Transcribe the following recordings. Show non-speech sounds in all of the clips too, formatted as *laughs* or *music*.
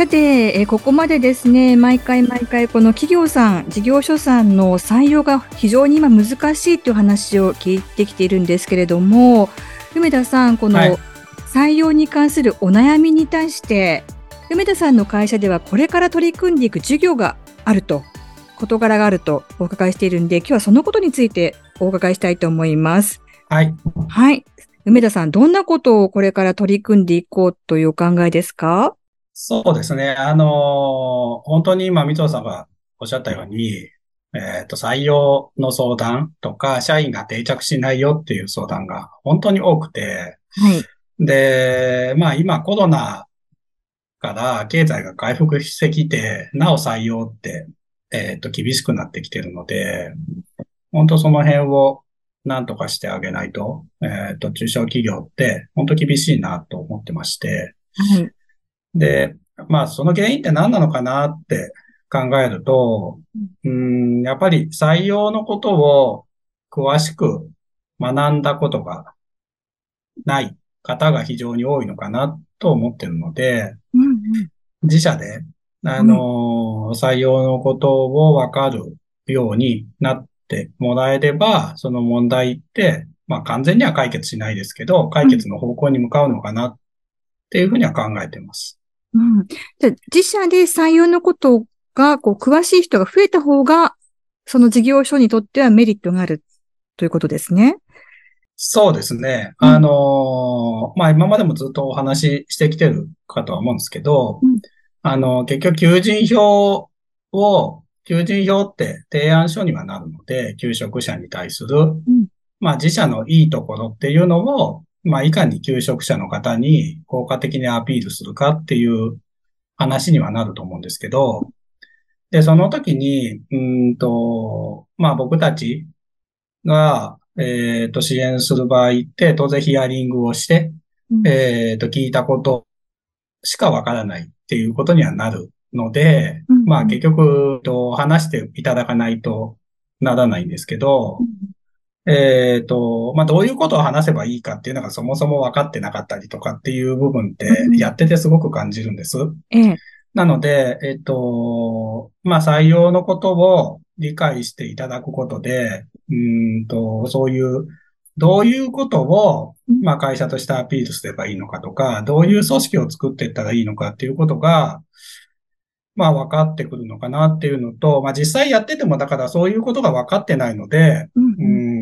さて、えここまでですね、毎回毎回この企業さん、事業所さんの採用が非常に今難しいという話を聞いてきているんですけれども、梅田さん、この採用に関するお悩みに対して、はい、梅田さんの会社ではこれから取り組んでいく事業があると、事柄があるとお伺いしているんで、今日はそのことについてお伺いしたいと思います。はい。はい。梅田さん、どんなことをこれから取り組んでいこうというお考えですか？そうですね。あの、本当に今、三藤さんがおっしゃったように、えっ、ー、と、採用の相談とか、社員が定着しないよっていう相談が本当に多くて、はい。で、まあ今コロナから経済が回復してきて、なお採用って、えっ、ー、と、厳しくなってきてるので、本当その辺を何とかしてあげないと、えっ、ー、と、中小企業って本当厳しいなと思ってまして、はい。で、まあ、その原因って何なのかなって考えると、うん、やっぱり採用のことを詳しく学んだことがない方が非常に多いのかなと思ってるので、うんうん、自社で、あの、うん、採用のことをわかるようになってもらえれば、その問題って、まあ完全には解決しないですけど、解決の方向に向かうのかなっていうふうには考えてます。うん。じゃ自社で採用のことが、こう、詳しい人が増えた方が、その事業所にとってはメリットがあるということですね。そうですね。うん、あの、まあ、今までもずっとお話ししてきてるかとは思うんですけど、うん、あの、結局、求人票を、求人票って提案書にはなるので、求職者に対する、うん、まあ、自社のいいところっていうのを、まあ、いかに求職者の方に効果的にアピールするかっていう話にはなると思うんですけど、で、その時に、うんと、まあ僕たちが、えっ、ー、と、支援する場合って、当然ヒアリングをして、うん、えっ、と、聞いたことしかわからないっていうことにはなるので、うん、まあ結局、と話していただかないとならないんですけど、うんえっ、ー、と、まあ、どういうことを話せばいいかっていうのがそもそも分かってなかったりとかっていう部分ってやっててすごく感じるんです。ええ、なので、えっ、ー、と、まあ、採用のことを理解していただくことで、うんと、そういう、どういうことを、まあ、会社としてアピールすればいいのかとか、どういう組織を作っていったらいいのかっていうことが、まあ分かってくるのかなっていうのと、まあ実際やっててもだからそういうことが分かってないので、うん、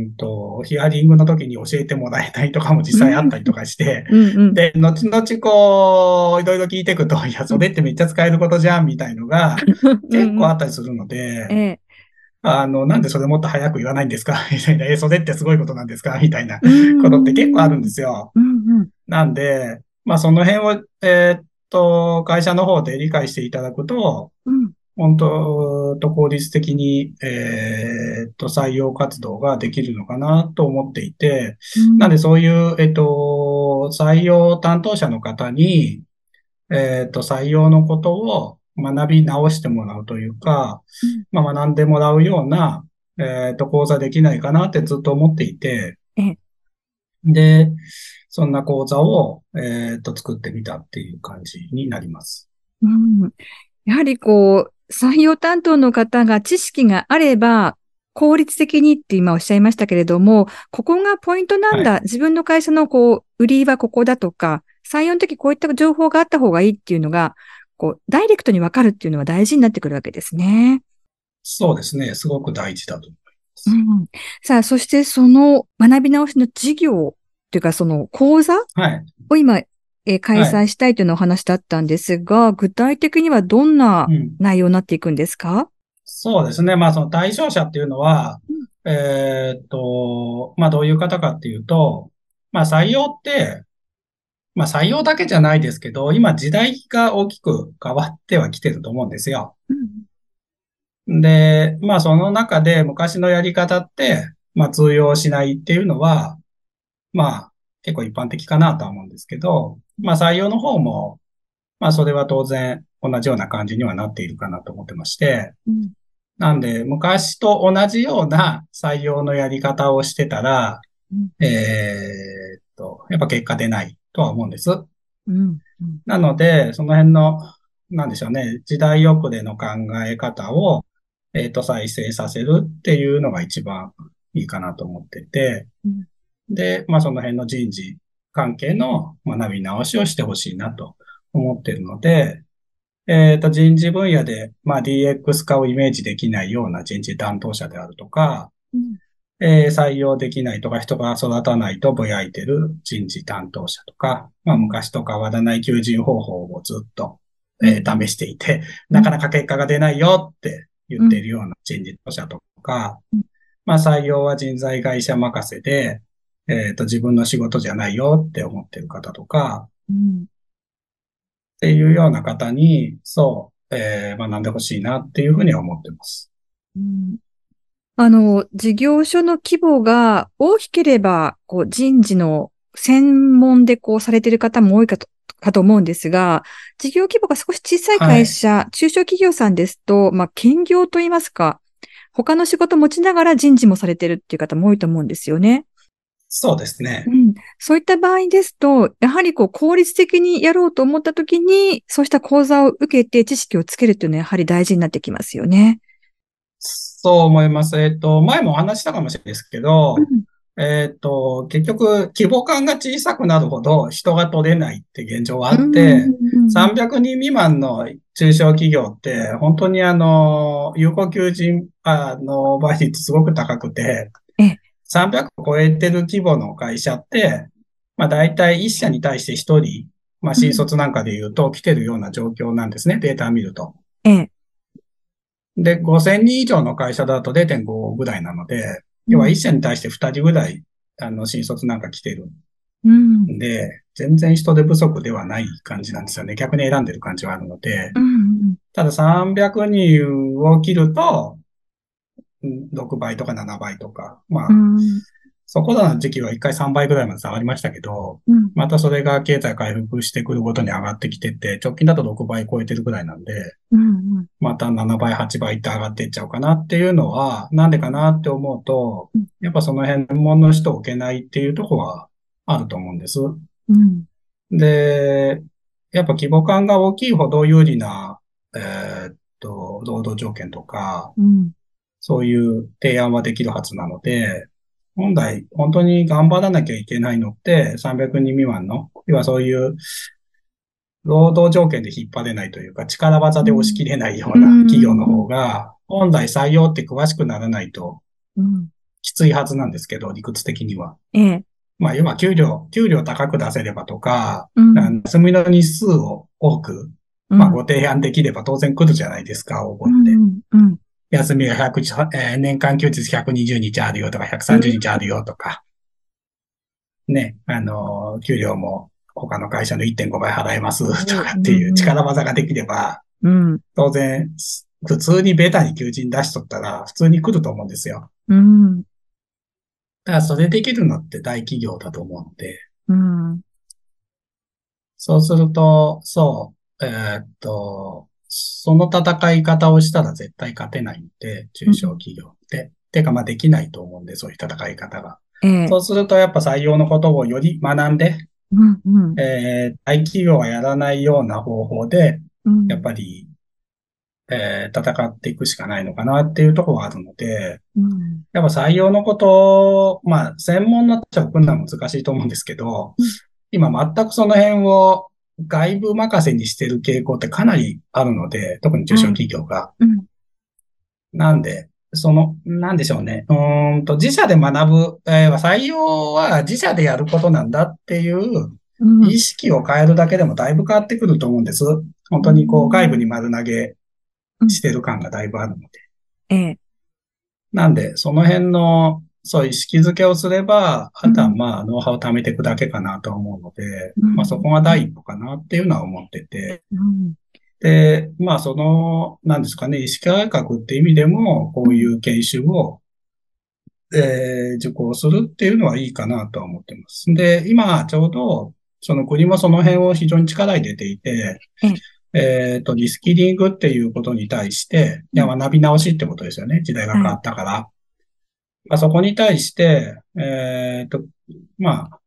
うんと、ヒアリングの時に教えてもらえないとかも実際あったりとかして、うんうん、で、後々こう、いろいろ聞いていくと、いや、それってめっちゃ使えることじゃんみたいのが *laughs* 結構あったりするので、ええ。あの、なんでそれもっと早く言わないんですか？*laughs* みたいな、え、それってすごいことなんですか？*laughs* みたいなことって結構あるんですよ。うんうん、なんで、まあその辺を、えー、っと、会社の方で理解していただくと、うん、本当と効率的に、えー、っと、採用活動ができるのかなと思っていて、うん、なんでそういう、えっと、採用担当者の方に、えっと、採用のことを学び直してもらうというか、うん、まあ、学んでもらうような、えっと、講座できないかなってずっと思っていて、で、そんな講座を、えっ、と、作ってみたっていう感じになります。うん。やはりこう、採用担当の方が知識があれば、効率的にって今おっしゃいましたけれども、ここがポイントなんだ。はい、自分の会社のこう、売りはここだとか、採用の時こういった情報があった方がいいっていうのが、こう、ダイレクトにわかるっていうのは大事になってくるわけですね。そうですね。すごく大事だと思います。うん、さあ、そしてその学び直しの事業っていうか、その講座を今、はい、え開催したいというのお話だったんですが、はい、具体的にはどんな内容になっていくんですか、うん、そうですね。まあ、その対象者っていうのは、うん、えー、っと、まあ、どういう方かっていうと、まあ、採用って、まあ、採用だけじゃないですけど、今時代が大きく変わってはきてると思うんですよ。うん。で、まあその中で昔のやり方って、まあ通用しないっていうのは、まあ結構一般的かなとは思うんですけど、まあ採用の方も、まあそれは当然同じような感じにはなっているかなと思ってまして、うん、なんで昔と同じような採用のやり方をしてたら、うん、えー、っと、やっぱ結果出ないとは思うんです。うん、なので、その辺の、なんでしょうね、時代遅れの考え方を、えっ、と、再生させるっていうのが一番いいかなと思ってて、で、まあその辺の人事関係の学び直しをしてほしいなと思っているので、えっ、ー、と、人事分野で、まあ DX 化をイメージできないような人事担当者であるとか、うん、えー、採用できないとか人が育たないとぼやいてる人事担当者とか、まあ昔と変わらない求人方法をずっと、えー、試していて、なかなか結果が出ないよって言ってるような人事担当者とか、うん、まあ採用は人材会社任せで、えっ、ー、と、自分の仕事じゃないよって思ってる方とか、うん、っていうような方に、そう、えー、学んでほしいなっていうふうには思ってます。うん、あの、事業所の規模が大きければ、こう、人事の専門でこうされている方も多いかと、かと思うんですが、事業規模が少し小さい会社、はい、中小企業さんですと、まあ、兼業といいますか、他の仕事持ちながら人事もされてるっていう方も多いと思うんですよね。そうですね。うん。そういった場合ですと、やはりこう効率的にやろうと思ったときに、そうした講座を受けて知識をつけるというのはやはり大事になってきますよね。そう思います。えっ、と、前もお話したかもしれないですけど、うん、えっ、と、結局、規模感が小さくなるほど人が取れないって現状はあって、300人未満の中小企業って、本当にあの、有効求人の倍率すごく高くて、300を超えてる規模の会社って、まあ大体1社に対して1人、まあ新卒なんかで言うと来てるような状況なんですね、データ見ると。ええ。で、5000人以上の会社だと0.5ぐらいなので、要は1社に対して2人ぐらい、あの、新卒なんか来てる。うん。で、全然人手不足ではない感じなんですよね。逆に選んでる感じはあるので。うん、ただ300人を切ると、6倍とか7倍とか、まあ、そこらの時期は1回3倍ぐらいまで下がりましたけど、うん、またそれが経済回復してくるごとに上がってきてて、直近だと6倍超えてるぐらいなんで、うんうん、また7倍、8倍って上がっていっちゃうかなっていうのは、なんでかなって思うと、やっぱその辺の人を受けないっていうところはあると思うんです。うん、で、やっぱ規模感が大きいほど有利な、えー、っと、労働条件とか、うんそういう提案はできるはずなので、本来、本当に頑張らなきゃいけないのって、300人未満の、要はそういう、労働条件で引っ張れないというか、力技で押し切れないような企業の方が、本来採用って詳しくならないと、きついはずなんですけど、理屈的には。ええ。まあ、要は給料、給料高く出せればとか、うん、休みの日数を多く、まあ、ご提案できれば当然来るじゃないですか、応募って。うんうん休みが100、えー、年間休日120日あるよとか、130日あるよとか、うん、ね、あの、給料も他の会社の1.5倍払えますとかっていう力技ができれば、うん、当然、普通にベタに求人出しとったら、普通に来ると思うんですよ。うん。だからそれできるのって大企業だと思うので、うん。そうすると、そう、えー、っと、その戦い方をしたら絶対勝てないんで、中小企業って。うん、てか、まあできないと思うんで、そういう戦い方が。えー、そうすると、やっぱ採用のことをより学んで、うんうん、えー、大企業はやらないような方法で、やっぱり、えー、戦っていくしかないのかなっていうところがあるので、うん、やっぱ採用のことまあ、専門のっちゃくんのは難しいと思うんですけど、うん、今全くその辺を外部任せにしてる傾向ってかなりあるので、特に中小企業が。うん、なんで、その、なんでしょうね。うんと、自社で学ぶ、えー、採用は自社でやることなんだっていう意識を変えるだけでもだいぶ変わってくると思うんです。本当にこう、外部に丸投げしてる感がだいぶあるので。ええ。なんで、その辺のそう、意識づけをすれば、あとはまあ、ノウハウを貯めていくだけかなと思うので、うん、まあそこが第一歩かなっていうのは思ってて。うん、で、まあその、なんですかね、意識改革って意味でも、こういう研修を、えー、受講するっていうのはいいかなとは思ってます。で、今ちょうど、その国もその辺を非常に力入れていて、えっ、ー、と、リスキリングっていうことに対して、いや、学び直しってことですよね。時代が変わったから。はい、まあ、そこに対して、えっ、ー、と、まあ、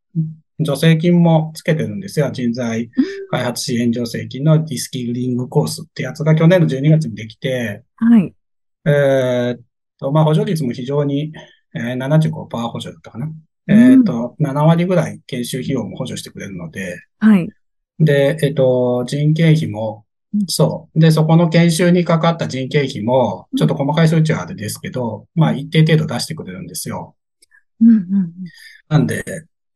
助成金もつけてるんですよ。人材開発支援助成金のリスキリングコースってやつが去年の12月にできて、はい。えっと、まあ、補助率も非常に、えー、75%補助だったかな。えっと、7割ぐらい研修費用も補助してくれるので、はい。で、えっと、人件費も、そう。で、そこの研修にかかった人件費も、ちょっと細かい数値はあれですけど、まあ一定程度出してくれるんですよ。うんうん、なんで、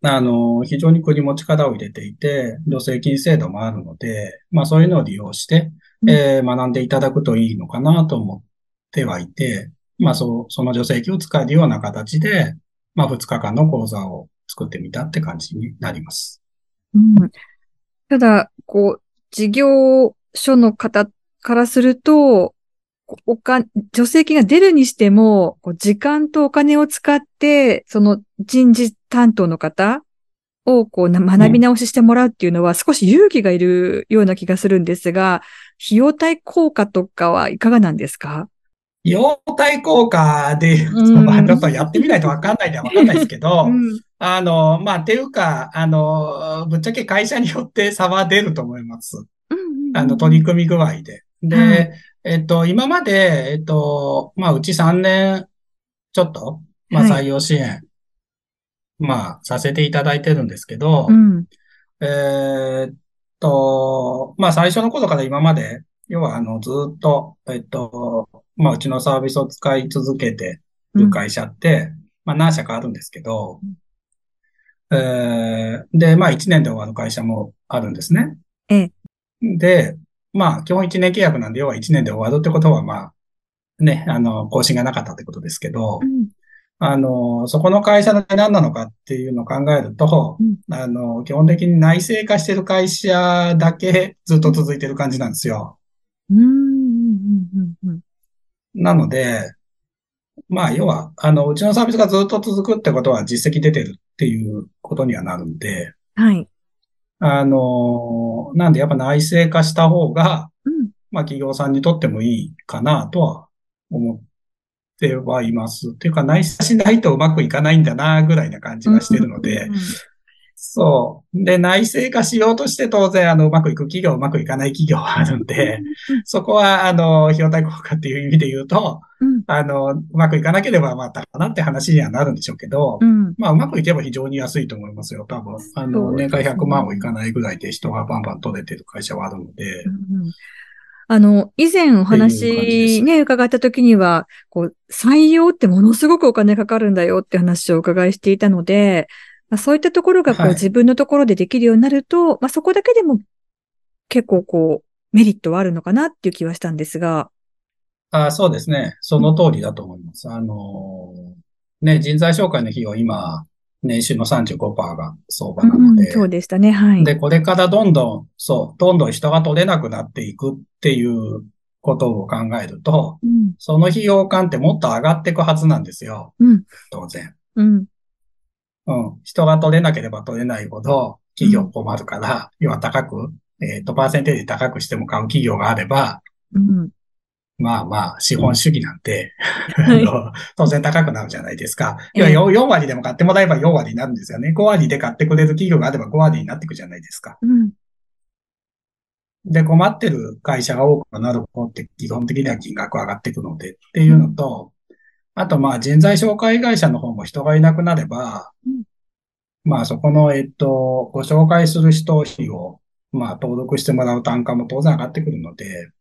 あの、非常に国も力を入れていて、助成金制度もあるので、まあそういうのを利用して、えー、学んでいただくといいのかなと思ってはいて、まあそう、その助成金を使えるような形で、まあ2日間の講座を作ってみたって感じになります。うん、ただ、こう、事業所の方からすると、おか、助成金が出るにしても、時間とお金を使って、その人事担当の方をこう学び直ししてもらうっていうのは少し勇気がいるような気がするんですが、費用対効果とかはいかがなんですか？費用対効果で、まあ、ちょっとやってみないとわかんないではわかんないですけど、うん、あの、まあ、ていうか、あの、ぶっちゃけ会社によって差は出ると思います。あの、取り組み具合で。で、はい、えっと、今まで、えっと、まあ、うち3年ちょっと、まあ、採用支援、はい、まあ、させていただいてるんですけど、うん、えっと、まあ、最初の頃から今まで、要は、あの、ずっと、えっと、まあ、うちのサービスを使い続けてる会社って、うん、まあ、何社かあるんですけど、えー、で、まあ1年で終わる会社もあるんですね。ええ。で、まあ基本1年契約なんで、要は1年で終わるってことは、まあ、ね、あの、更新がなかったってことですけど、うん、あの、そこの会社の何なのかっていうのを考えると、うん、あの、基本的に内製化してる会社だけずっと続いてる感じなんですよ。うん、なので、まあ、要は、あの、うちのサービスがずっと続くってことは実績出てるっていうことにはなるんで、はい。あの、なんでやっぱ内製化した方が、うん、まあ企業さんにとってもいいかなとは思ってはいます。っていうか内製しないとうまくいかないんだなぐらいな感じがしてるので、そう。で、内製化しようとして当然、あの、うまくいく企業、うまくいかない企業はあるんで、そこは、あの、費用対効果っていう意味で言うと、うん、あの、うまくいかなければまたかなって話にはなるんでしょうけど、うん、まあ、うまくいけば非常に安いと思いますよ、多分。あの、年間100万もいかないぐらいで人がバンバン取れてる会社はあるので、うんあの、以前お話ね、伺った時には、こう、採用ってものすごくお金かかるんだよって話をお伺いしていたので、まあ、そういったところがこう、自分のところでできるようになると、まあそこだけでも結構こう、メリットはあるのかなっていう気はしたんですが。あそうですね。その通りだと思います。あのね、人材紹介の費用今、年収の35%が相場なので、うん、そうでしたね。はい。で、これからどんどん、そう、どんどん人が取れなくなっていくっていうことを考えると、うん、その費用感ってもっと上がっていくはずなんですよ。うん、当然。うん。うん。人が取れなければ取れないほど企業困るから、要は高く、えっ、ー、と、パーセンテージ高くしても買う企業があれば、うん、まあまあ、資本主義なんて、はい、当然高くなるじゃないですか。要は 4, 4割でも買ってもらえば4割になるんですよね。5割で買ってくれる企業があれば5割になっていくじゃないですか。うん、で、困ってる会社が多くなる方って基本的には金額上がっていくのでっていうのと、あと、まあ、人材紹介会社の方も人がいなくなれば、うん、まあ、そこの、えっと、ご紹介する人費を、まあ、登録してもらう単価も当然上がってくるので、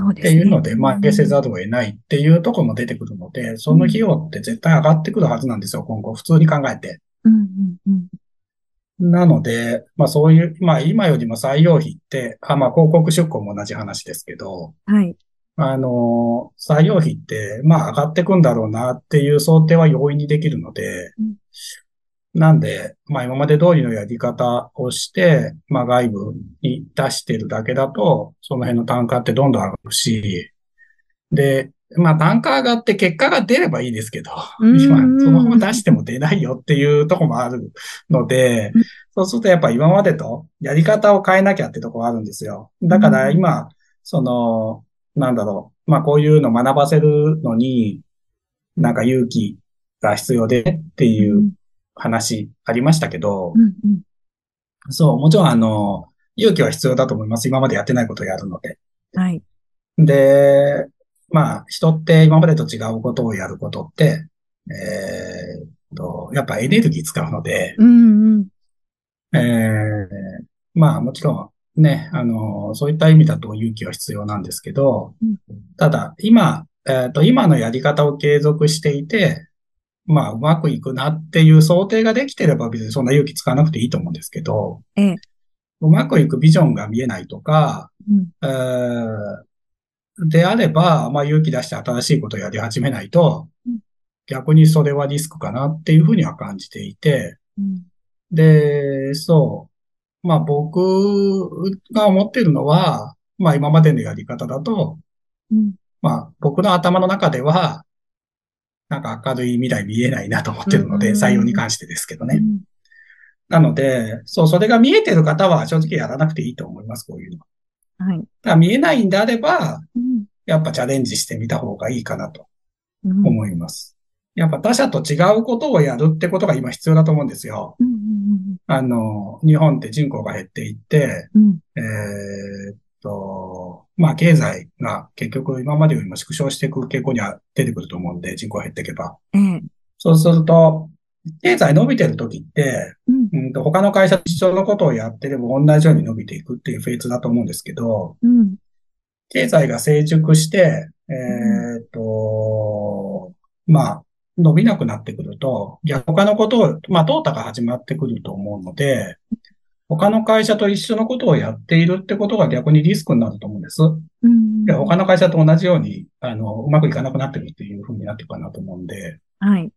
そうですね。っていうので、まあ、せざるを得ないっていうところも出てくるので、その費用って絶対上がってくるはずなんですよ、今後、普通に考えて。うんうんうん、なので、まあそういう、まあ今よりも採用費って、あまあ広告出稿も同じ話ですけど、はい。あの、採用費って、まあ上がってくんだろうなっていう想定は容易にできるので、なんで、まあ今まで通りのやり方をして、まあ外部に出してるだけだと、その辺の単価ってどんどん上がるし、で、まあ単価上がって結果が出ればいいですけど、うん。*laughs* 今そのまま出しても出ないよっていうところもあるのでうん、そうするとやっぱ今までとやり方を変えなきゃってところがあるんですよ。だから今、その、なんだろう、まあこういうの学ばせるのに、なんか勇気が必要でっていう話ありましたけどう、んうんそう、もちろんあの、勇気は必要だと思います。今までやってないことをやるので。はい。で、まあ、人って今までと違うことをやることって、えーっと、やっぱエネルギー使うので、うんうん。えーまあ、もちろんね、あの、そういった意味だと勇気は必要なんですけどうん、ただ、今、えーっと、今のやり方を継続していて、まあ、うまくいくなっていう想定ができてれば別にそんな勇気使わなくていいと思うんですけど、ええ。うまくいくビジョンが見えないとか、うんえーであれば、まあ勇気出して新しいことをやり始めないとうん、逆にそれはリスクかなっていうふうには感じていて、うんで、そう。まあ僕が思っているのは、まあ今までのやり方だと、うんまあ僕の頭の中では、なんか明るい未来見えないなと思ってるので、うん採用に関してですけどね。うんなので、そう、それが見えてる方は正直やらなくていいと思います、こういうの。はい。だから見えないんであれば、うんやっぱチャレンジしてみた方がいいかなとうん思います。やっぱ他者と違うことをやるってことが今必要だと思うんですよ。うんあの、日本って人口が減っていって、うんうんえーっと、まあ経済が結局今までよりも縮小していく傾向には出てくると思うんで、人口が減っていけば。ええ。そうすると、経済伸びてる時って、うんうんと他の会社と一緒のことをやってれば同じように伸びていくっていうフェーズだと思うんですけど、うん経済が成熟して、えーっと、まあ、伸びなくなってくると、逆他のことを、まあ、淘汰が始まってくると思うので、他の会社と一緒のことをやっているってことが逆にリスクになると思うんです。うんで他の会社と同じように、あの、うまくいかなくなってくるっていうふうになっていくかなと思うんで、はい。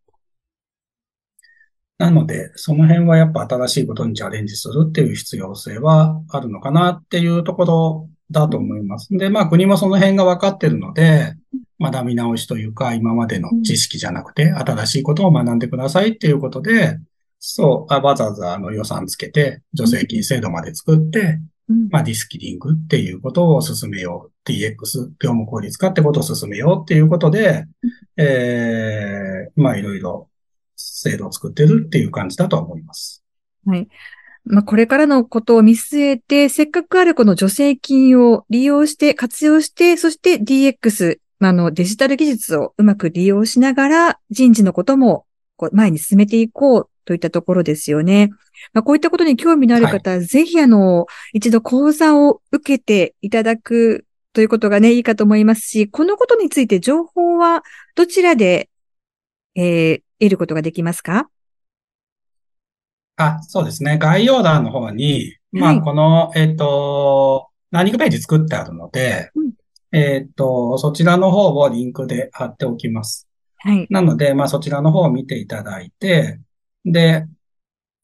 なので、その辺はやっぱ新しいことにチャレンジするっていう必要性はあるのかなっていうところだと思います。で、まあ国もその辺が分かってるので、学び直しというか、今までの知識じゃなくて、新しいことを学んでくださいっていうことで、そう、あわざわざあの予算つけて、助成金制度まで作って、うんまあ、リスキリングっていうことを進めよう。DX、業務効率化ってことを進めようっていうことで、えー、まあ、いろいろ制度を作ってるっていう感じだとは思います。まあ、これからのことを見据えて、せっかくあるこの助成金を利用して、活用して、そして DX、まあ、あのデジタル技術をうまく利用しながら、人事のこともこう前に進めていこうといったところですよね。まあ、こういったことに興味のある方は、ぜひあの、一度講座を受けていただくということがね、いいかと思いますし、このことについて情報はどちらで、えー得ることができますか？あ、そうですね。概要欄の方に、まあ、はいこの、えっ、と、ランニングページ作ってあるので、うんえっ、と、そちらの方をリンクで貼っておきます。はい。なので、まあ、そちらの方を見ていただいて、で、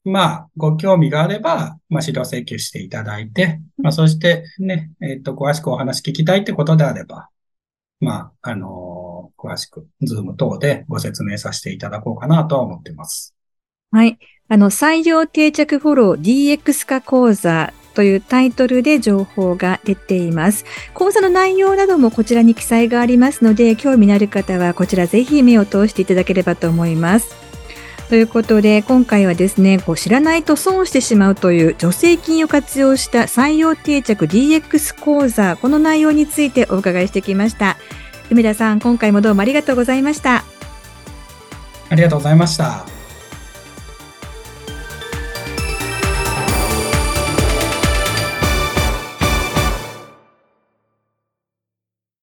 まあ、ご興味があれば、まあ、資料請求していただいて、まあ、そしてね、えっ、と、詳しくお話聞きたいってことであれば、まあ、あのー詳しく、ズーム等でご説明させていただこうかなとは思ってます。はい。あの、採用定着フォロー DX 化講座というタイトルで情報が出ています。講座の内容などもこちらに記載がありますので、興味のある方はこちらぜひ目を通していただければと思います。ということで、今回はですね、こう知らないと損してしまうという助成金を活用した採用定着 DX 講座、この内容についてお伺いしてきました。梅田さん、今回もどうもありがとうございました。ありがとうございました。